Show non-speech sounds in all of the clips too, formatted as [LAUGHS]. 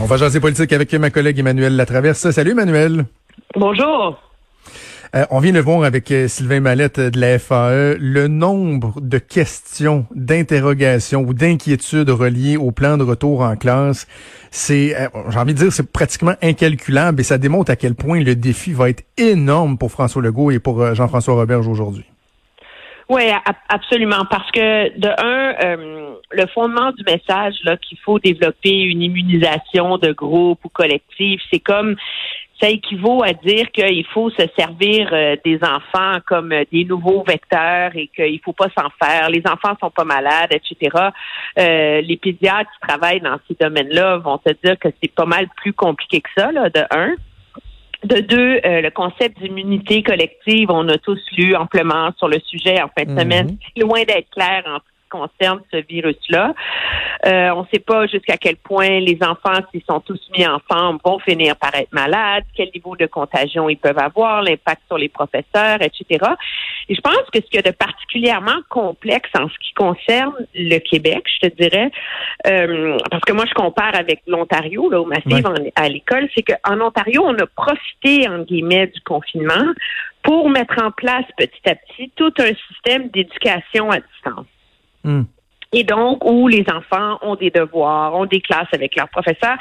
On va jaser politique avec ma collègue Emmanuel Latraverse. Salut Emmanuel. Bonjour. Euh, on vient de voir avec euh, Sylvain Mallette de la FAE le nombre de questions, d'interrogations ou d'inquiétudes reliées au plan de retour en classe. C'est, euh, j'ai envie de dire, c'est pratiquement incalculable et ça démontre à quel point le défi va être énorme pour François Legault et pour Jean-François Roberge aujourd'hui. Oui, absolument. Parce que de un, le fondement du message là qu'il faut développer une immunisation de groupe ou collectif, c'est comme ça équivaut à dire qu'il faut se servir euh, des enfants comme euh, des nouveaux vecteurs et qu'il faut pas s'en faire. Les enfants sont pas malades, etc. Euh, les pédiatres qui travaillent dans ces domaines-là vont te dire que c'est pas mal plus compliqué que ça, là, de un. De deux, le concept d'immunité collective, on a tous lu amplement sur le sujet en fin de semaine. Mhm. C'est loin d'être clair en concerne ce virus-là. Euh, on ne sait pas jusqu'à quel point les enfants, s'ils sont tous mis ensemble, vont finir par être malades, quel niveau de contagion ils peuvent avoir, l'impact sur les professeurs, etc. Et je pense que ce qu'il y a de particulièrement complexe en ce qui concerne le Québec, je te dirais, euh, parce que moi je compare avec l'Ontario, là, au Massif à l'école, c'est qu'en Ontario, on a profité, en guillemets, du confinement pour mettre en place petit à petit tout un système d'éducation à distance. Hmm. Et donc, où les enfants ont des devoirs, ont des classes avec leurs professeurs,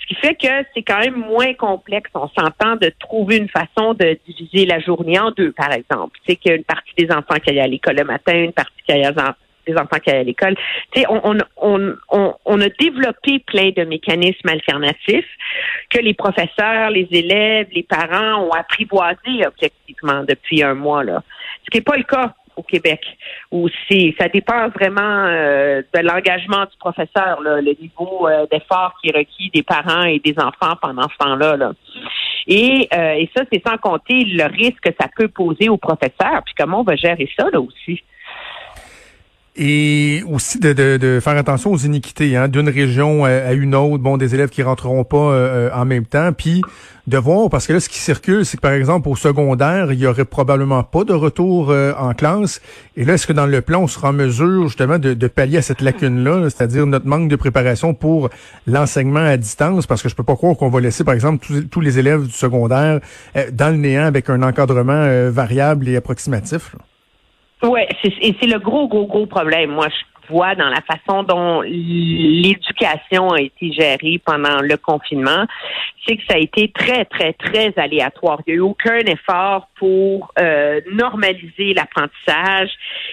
ce qui fait que c'est quand même moins complexe, on s'entend, de trouver une façon de diviser la journée en deux, par exemple. C'est qu'il y a une partie des enfants qui aillent à l'école le matin, une partie qui des enfants qui aillent à l'école. Tu sais, on, on, on, on, a développé plein de mécanismes alternatifs que les professeurs, les élèves, les parents ont apprivoisé objectivement depuis un mois, là. Ce qui n'est pas le cas au Québec aussi. Ça dépend vraiment euh, de l'engagement du professeur, le niveau euh, d'effort qui est requis des parents et des enfants pendant ce temps-là. Là. Et, euh, et ça, c'est sans compter le risque que ça peut poser aux professeurs. Puis comment on va gérer ça là aussi? Et aussi de, de, de, faire attention aux iniquités hein, d'une région à une autre, bon, des élèves qui rentreront pas euh, en même temps, puis de voir, parce que là, ce qui circule, c'est que par exemple, au secondaire, il y aurait probablement pas de retour euh, en classe, et là, est-ce que dans le plan, on sera en mesure justement de, de pallier à cette lacune-là, c'est-à-dire notre manque de préparation pour l'enseignement à distance, parce que je peux pas croire qu'on va laisser, par exemple, tous, les élèves du secondaire euh, dans le néant avec un encadrement variable et approximatif. Oui, et c'est le gros, gros, gros problème. Moi, vois dans la façon dont l'éducation a été gérée pendant le confinement, c'est que ça a été très, très, très aléatoire. Il n'y a eu aucun effort pour euh, normaliser l'apprentissage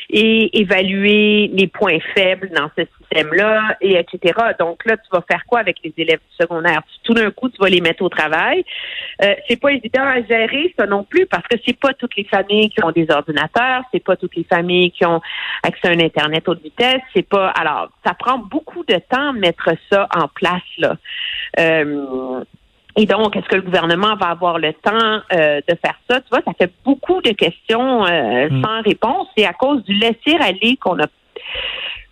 et évaluer les points faibles dans ce système-là, et etc. Donc là, tu vas faire quoi avec les élèves du secondaire? Tout d'un coup, tu vas les mettre au travail. Euh, c'est pas évident à gérer ça non plus parce que c'est pas toutes les familles qui ont des ordinateurs, c'est pas toutes les familles qui ont accès à un internet haute vitesse, c'est pas. Alors, ça prend beaucoup de temps mettre ça en place là. Euh, et donc, est-ce que le gouvernement va avoir le temps euh, de faire ça? Tu vois, ça fait beaucoup de questions euh, mm. sans réponse. Et à cause du laisser-aller qu'on a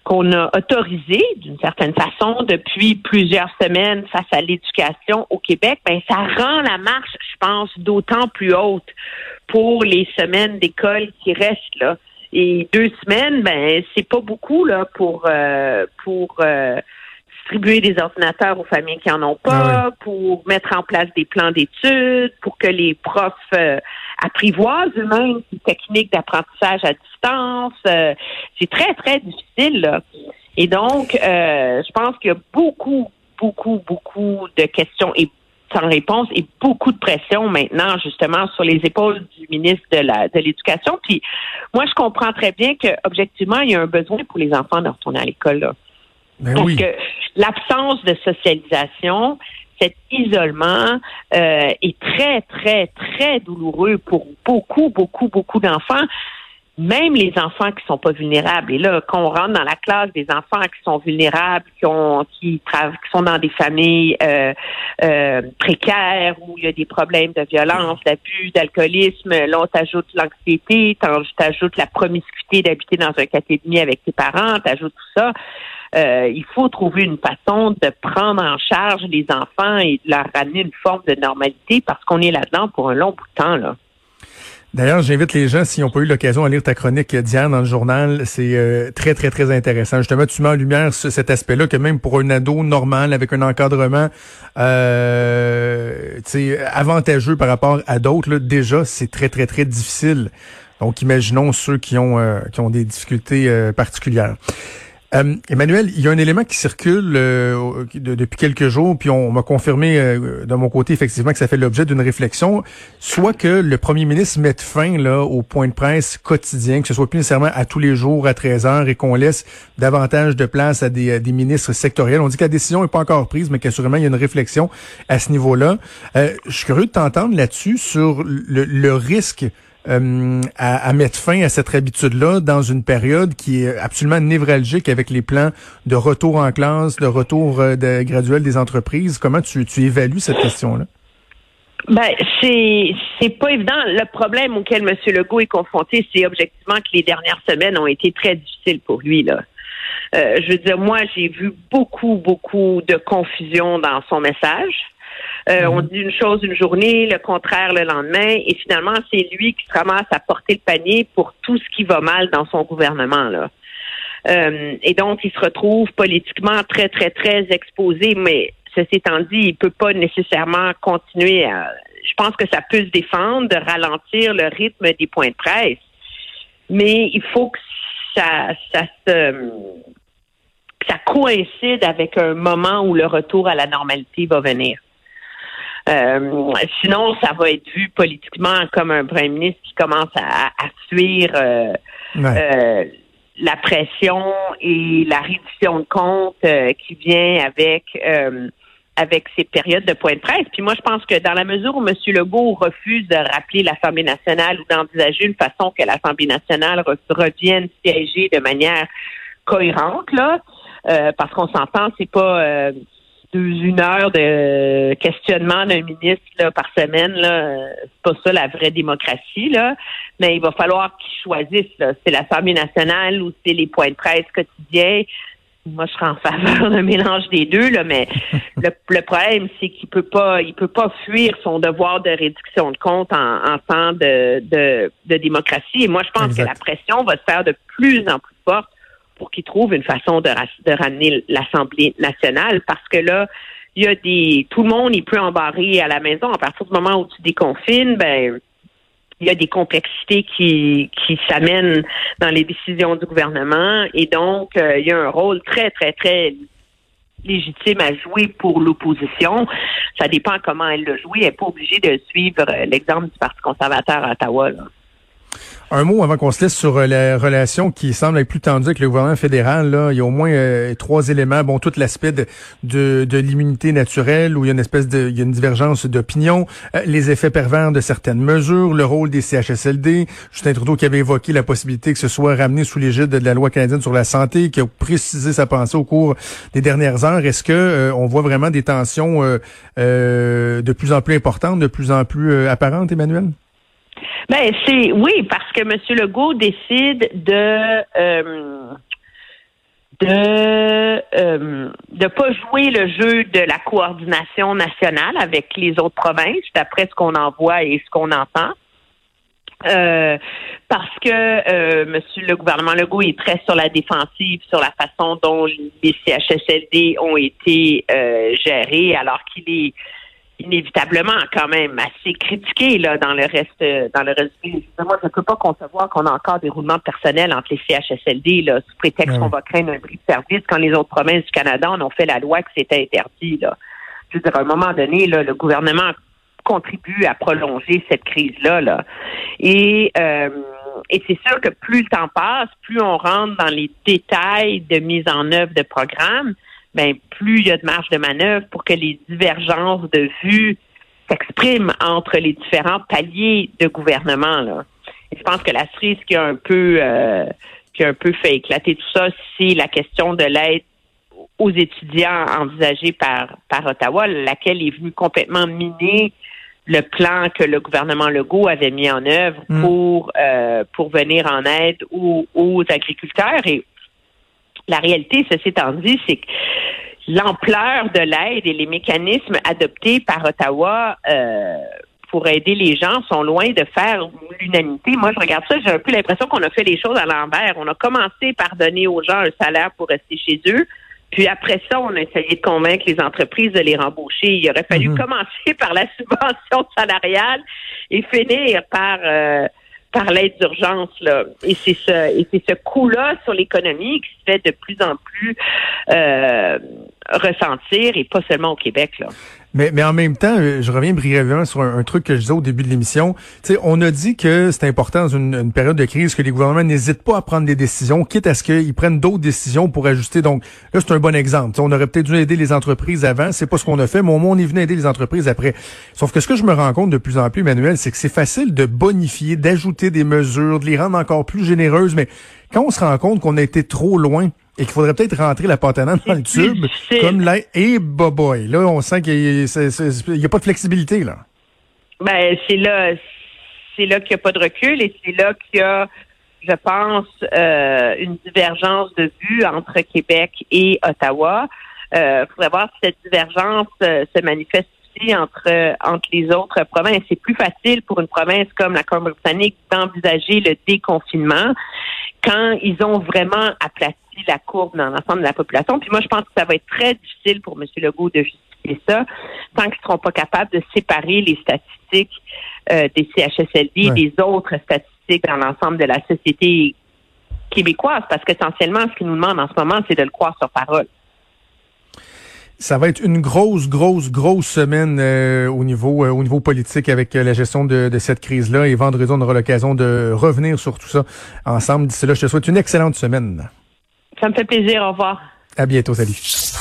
qu'on a autorisé d'une certaine façon depuis plusieurs semaines face à l'éducation au Québec, ben ça rend la marche, je pense, d'autant plus haute pour les semaines d'école qui restent là. Et deux semaines, ben c'est pas beaucoup là pour euh, pour distribuer des ordinateurs aux familles qui en ont pas, ah pour mettre en place des plans d'études, pour que les profs euh, apprivoisent eux-mêmes des techniques d'apprentissage à distance. Euh, c'est très, très difficile. Là. Et donc, euh, je pense qu'il y a beaucoup, beaucoup, beaucoup de questions et sans réponse et beaucoup de pression maintenant justement sur les épaules du ministre de la de l'éducation. Puis moi, je comprends très bien que objectivement, il y a un besoin pour les enfants de retourner à l'école. Là. Ben Parce que l'absence de socialisation, cet isolement euh, est très, très, très douloureux pour beaucoup, beaucoup, beaucoup d'enfants. Même les enfants qui sont pas vulnérables. Et là, quand on rentre dans la classe des enfants qui sont vulnérables, qui ont, qui, qui sont dans des familles euh, euh, précaires où il y a des problèmes de violence, d'abus, d'alcoolisme, là on t'ajoute l'anxiété, t'ajoutes la promiscuité d'habiter dans un demi avec tes parents, t'ajoutes tout ça. Euh, il faut trouver une façon de prendre en charge les enfants et de leur ramener une forme de normalité parce qu'on est là-dedans pour un long bout de temps. Là. D'ailleurs, j'invite les gens, s'ils n'ont pas eu l'occasion de lire ta chronique d'hier dans le journal, c'est euh, très, très, très intéressant. Justement, tu mets en lumière cet aspect-là que même pour un ado normal, avec un encadrement euh, avantageux par rapport à d'autres, déjà, c'est très, très, très difficile. Donc, imaginons ceux qui ont, euh, qui ont des difficultés euh, particulières. Euh, Emmanuel, il y a un élément qui circule euh, depuis quelques jours, puis on, m'a confirmé euh, de mon côté effectivement que ça fait l'objet d'une réflexion, soit que le premier ministre mette fin là au point de presse quotidien, que ce soit plus nécessairement à tous les jours à 13 heures et qu'on laisse davantage de place à des, ministres sectoriels. On dit que la décision n'est pas encore prise, mais qu'assurément il y a une réflexion à ce niveau-là. je suis curieux de t'entendre là-dessus sur le risque euh, à, mettre fin à cette habitude-là dans une période qui est absolument névralgique avec les plans de retour en classe, de retour euh, de, graduel des entreprises. Comment tu, tu évalues cette question-là? Ben, c'est c'est pas évident. Le problème auquel M. Legault est confronté, c'est objectivement que les dernières semaines ont été très difficiles pour lui. Là. Euh, je veux dire, moi, j'ai vu beaucoup, beaucoup de confusion dans son message. Euh, on mhm. dit une chose une journée, le contraire le lendemain, et finalement, c'est lui qui se ramasse à porter le panier pour tout ce qui va mal dans son gouvernement. Là. Euh, et donc, il se retrouve politiquement très, très, très exposé, mais ceci étant dit, il peut pas nécessairement continuer à... Je pense que ça peut se défendre de ralentir le rythme des points de presse, mais il faut que ça, ça se ça coïncide avec un moment où le retour à la normalité va venir. Euh, sinon, ça va être vu politiquement comme un premier ministre qui commence à, fuir euh, euh, la pression et la reddition de comptes qui vient avec avec ces périodes de point de presse. Puis moi, je pense que dans la mesure où M. Legault refuse de rappeler l'Assemblée nationale ou d'envisager une façon que l'Assemblée nationale revienne siéger de manière cohérente, là, parce qu'on s'entend, c'est pas une heure de questionnement d'un ministre là, par semaine, là, c'est pas ça la vraie démocratie, là. Mais il va falloir qu'ils choisissent. Là. C'est l'Assemblée nationale ou c'est les points de presse quotidiens. Moi, je serais en faveur d'un mélange des deux, là, mais [LAUGHS] le, problème, c'est qu'il peut pas, il peut pas fuir son devoir de réduction de compte en, en temps de, de, de, démocratie. Et moi, je pense que la pression va se faire de plus en plus forte pour qu'ils trouvent une façon de, ramener l'Assemblée nationale parce que là, il y a des tout le monde il peut embarrer à la maison à partir du moment où tu déconfines ben il y a des complexités qui qui s'amènent dans les décisions du gouvernement et donc euh, il y a un rôle très très très légitime à jouer pour l'opposition. Ça dépend comment elle le joue. Elle n'est pas obligée de suivre l'exemple du Parti conservateur à Ottawa. Un mot avant qu'on se laisse sur euh, la relation qui semble être plus tendue avec le gouvernement fédéral. Là. Il y a au moins euh, trois éléments. Bon, tout l'aspect de, de, l'immunité naturelle, où il y a une espèce de il y a une divergence d'opinion, euh, les effets pervers de certaines mesures, le rôle des CHSLD. Justin Trudeau qui avait évoqué la possibilité que ce soit ramené sous l'égide de la loi canadienne sur la santé, qui a précisé sa pensée au cours des dernières heures. Est-ce que on voit vraiment des tensions de plus en plus importantes, de plus en plus apparentes, Emmanuel? Ben c'est oui parce que M. Legault décide de euh, de euh, de pas jouer le jeu de la coordination nationale avec les autres provinces d'après ce qu'on en voit et ce qu'on entend. Euh, parce que euh, Monsieur le gouvernement Legault est très sur la défensive sur la façon dont les CHSLD ont été euh, gérés, alors qu'il est inévitablement quand même assez critiqué là dans le reste dans le reste moi je ne peux pas concevoir qu'on a encore des roulements personnels entre les CHSLD là sous prétexte qu'on va craindre un bris de service quand les autres provinces du Canada en ont fait la loi que c'était interdit là. Je veux dire à un moment donné là le gouvernement contribue à prolonger cette crise là là. Et euh, et c'est sûr que plus le temps passe, plus on rentre dans les détails de mise en œuvre de programmes, ben, plus il y a de marge de manœuvre pour que les divergences de vues s'expriment entre les différents paliers de gouvernement. Là. Et je pense que la cerise qui a un peu euh, qui a un peu fait éclater tout ça, c'est la question de l'aide aux étudiants envisagée par, par Ottawa, laquelle est venue complètement miner le plan que le gouvernement Legault avait mis en œuvre mm. pour euh, pour venir en aide aux, aux agriculteurs. Et la réalité, ceci étant dit, c'est que l'ampleur de l'aide et les mécanismes adoptés par Ottawa euh, pour aider les gens sont loin de faire l'unanimité. Moi, je regarde ça, j'ai un peu l'impression qu'on a fait les choses à l'envers. On a commencé par donner aux gens un salaire pour rester chez eux. Puis après ça, on a essayé de convaincre les entreprises de les rembaucher. Il aurait fallu mhm. commencer par la [LAUGHS] subvention salariale et finir par euh, par l'aide d'urgence là. Et c'est ce et c'est ce coût-là sur l'économie qui se fait de plus en plus euh, ressentir et pas seulement au Québec là. Mais, mais en même temps, euh, je reviens brièvement sur un, truc que je disais au début de l'émission. On a dit que c'est important dans une, période de crise que les gouvernements n'hésitent pas à prendre des décisions, quitte à ce qu'ils prennent d'autres décisions pour ajuster. Donc là, c'est un bon exemple. on aurait peut-être dû aider les entreprises avant. C'est pas ce qu'on a fait, mais au moins on est venu aider les entreprises après. Sauf que ce que je me rends compte de plus en plus, Emmanuel, c'est que c'est facile de bonifier, d'ajouter des mesures, de les rendre encore plus généreuses. Mais quand on se rend compte qu'on a été trop loin, et qu'il faudrait peut-être rentrer la pâte dans le tube, comme là, et boy, là, on sent qu'il n'y a, pas de flexibilité, là. Ben, c'est là, c'est là qu'il n'y a pas de recul et c'est là qu'il y a, je pense, euh, une divergence de vue entre Québec et Ottawa. Il euh, faudrait voir si cette divergence euh, se manifeste aussi entre entre les autres provinces. C'est plus facile pour une province comme la Colombie-Britannique d'envisager le déconfinement quand ils ont vraiment aplati la courbe dans l'ensemble de la population. Puis moi, je pense que ça va être très difficile pour M. Legault de justifier ça tant qu'ils ne seront pas capables de séparer les statistiques euh, des CHSLD des autres statistiques dans l'ensemble de la société québécoise, parce qu'essentiellement, ce qu'ils nous demandent en ce moment, c'est de le croire sur parole. Ça va être une grosse, grosse, grosse semaine euh, au niveau euh, au niveau politique avec la gestion de, de cette crise-là. Et vendredi, on aura l'occasion de revenir sur tout ça ensemble. D'ici là, je te souhaite une excellente semaine. Ça me fait plaisir. Au revoir. À bientôt. Salut.